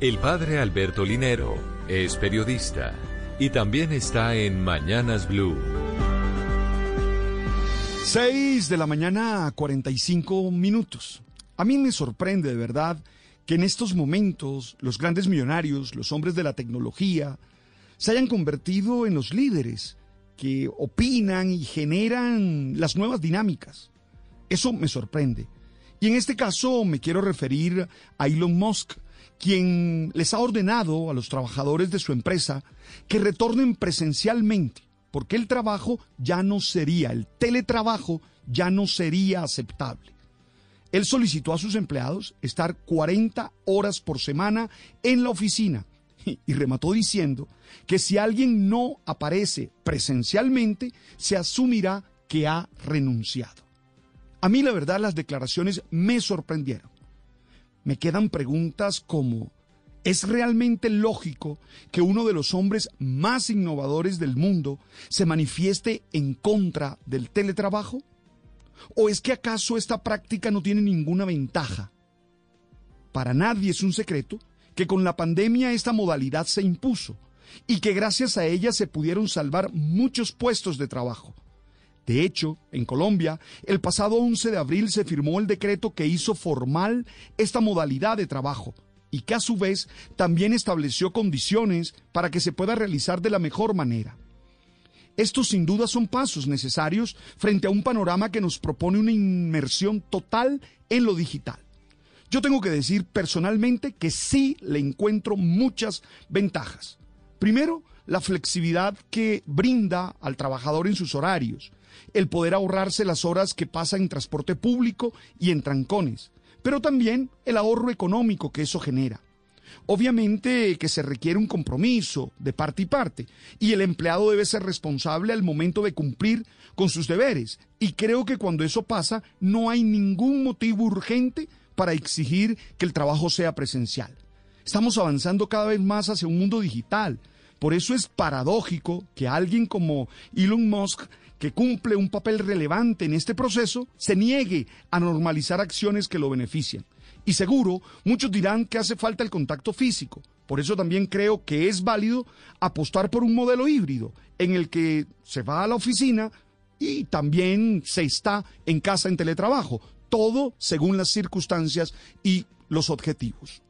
El padre Alberto Linero es periodista y también está en Mañanas Blue. 6 de la mañana, 45 minutos. A mí me sorprende de verdad que en estos momentos los grandes millonarios, los hombres de la tecnología, se hayan convertido en los líderes que opinan y generan las nuevas dinámicas. Eso me sorprende. Y en este caso me quiero referir a Elon Musk, quien les ha ordenado a los trabajadores de su empresa que retornen presencialmente, porque el trabajo ya no sería, el teletrabajo ya no sería aceptable. Él solicitó a sus empleados estar 40 horas por semana en la oficina y remató diciendo que si alguien no aparece presencialmente, se asumirá que ha renunciado. A mí la verdad las declaraciones me sorprendieron me quedan preguntas como, ¿es realmente lógico que uno de los hombres más innovadores del mundo se manifieste en contra del teletrabajo? ¿O es que acaso esta práctica no tiene ninguna ventaja? Para nadie es un secreto que con la pandemia esta modalidad se impuso y que gracias a ella se pudieron salvar muchos puestos de trabajo. De hecho, en Colombia, el pasado 11 de abril se firmó el decreto que hizo formal esta modalidad de trabajo y que a su vez también estableció condiciones para que se pueda realizar de la mejor manera. Estos sin duda son pasos necesarios frente a un panorama que nos propone una inmersión total en lo digital. Yo tengo que decir personalmente que sí le encuentro muchas ventajas. Primero, la flexibilidad que brinda al trabajador en sus horarios, el poder ahorrarse las horas que pasa en transporte público y en trancones, pero también el ahorro económico que eso genera. Obviamente que se requiere un compromiso de parte y parte, y el empleado debe ser responsable al momento de cumplir con sus deberes, y creo que cuando eso pasa no hay ningún motivo urgente para exigir que el trabajo sea presencial. Estamos avanzando cada vez más hacia un mundo digital, por eso es paradójico que alguien como Elon Musk que cumple un papel relevante en este proceso, se niegue a normalizar acciones que lo benefician. Y seguro, muchos dirán que hace falta el contacto físico. Por eso también creo que es válido apostar por un modelo híbrido en el que se va a la oficina y también se está en casa en teletrabajo. Todo según las circunstancias y los objetivos.